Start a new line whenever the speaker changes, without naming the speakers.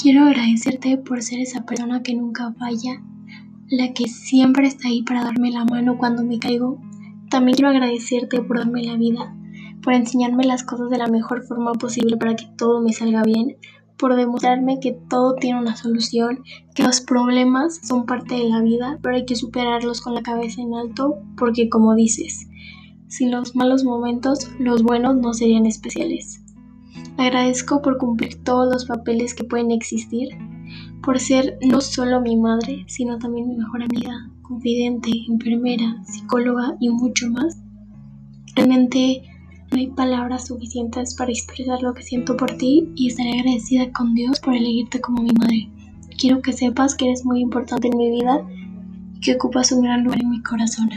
Quiero agradecerte por ser esa persona que nunca falla, la que siempre está ahí para darme la mano cuando me caigo. También quiero agradecerte por darme la vida, por enseñarme las cosas de la mejor forma posible para que todo me salga bien, por demostrarme que todo tiene una solución, que los problemas son parte de la vida, pero hay que superarlos con la cabeza en alto, porque como dices, sin los malos momentos, los buenos no serían especiales. Agradezco por cumplir todos los papeles que pueden existir, por ser no solo mi madre, sino también mi mejor amiga, confidente, enfermera, psicóloga y mucho más. Realmente no hay palabras suficientes para expresar lo que siento por ti y estaré agradecida con Dios por elegirte como mi madre. Quiero que sepas que eres muy importante en mi vida y que ocupas un gran lugar en mi corazón.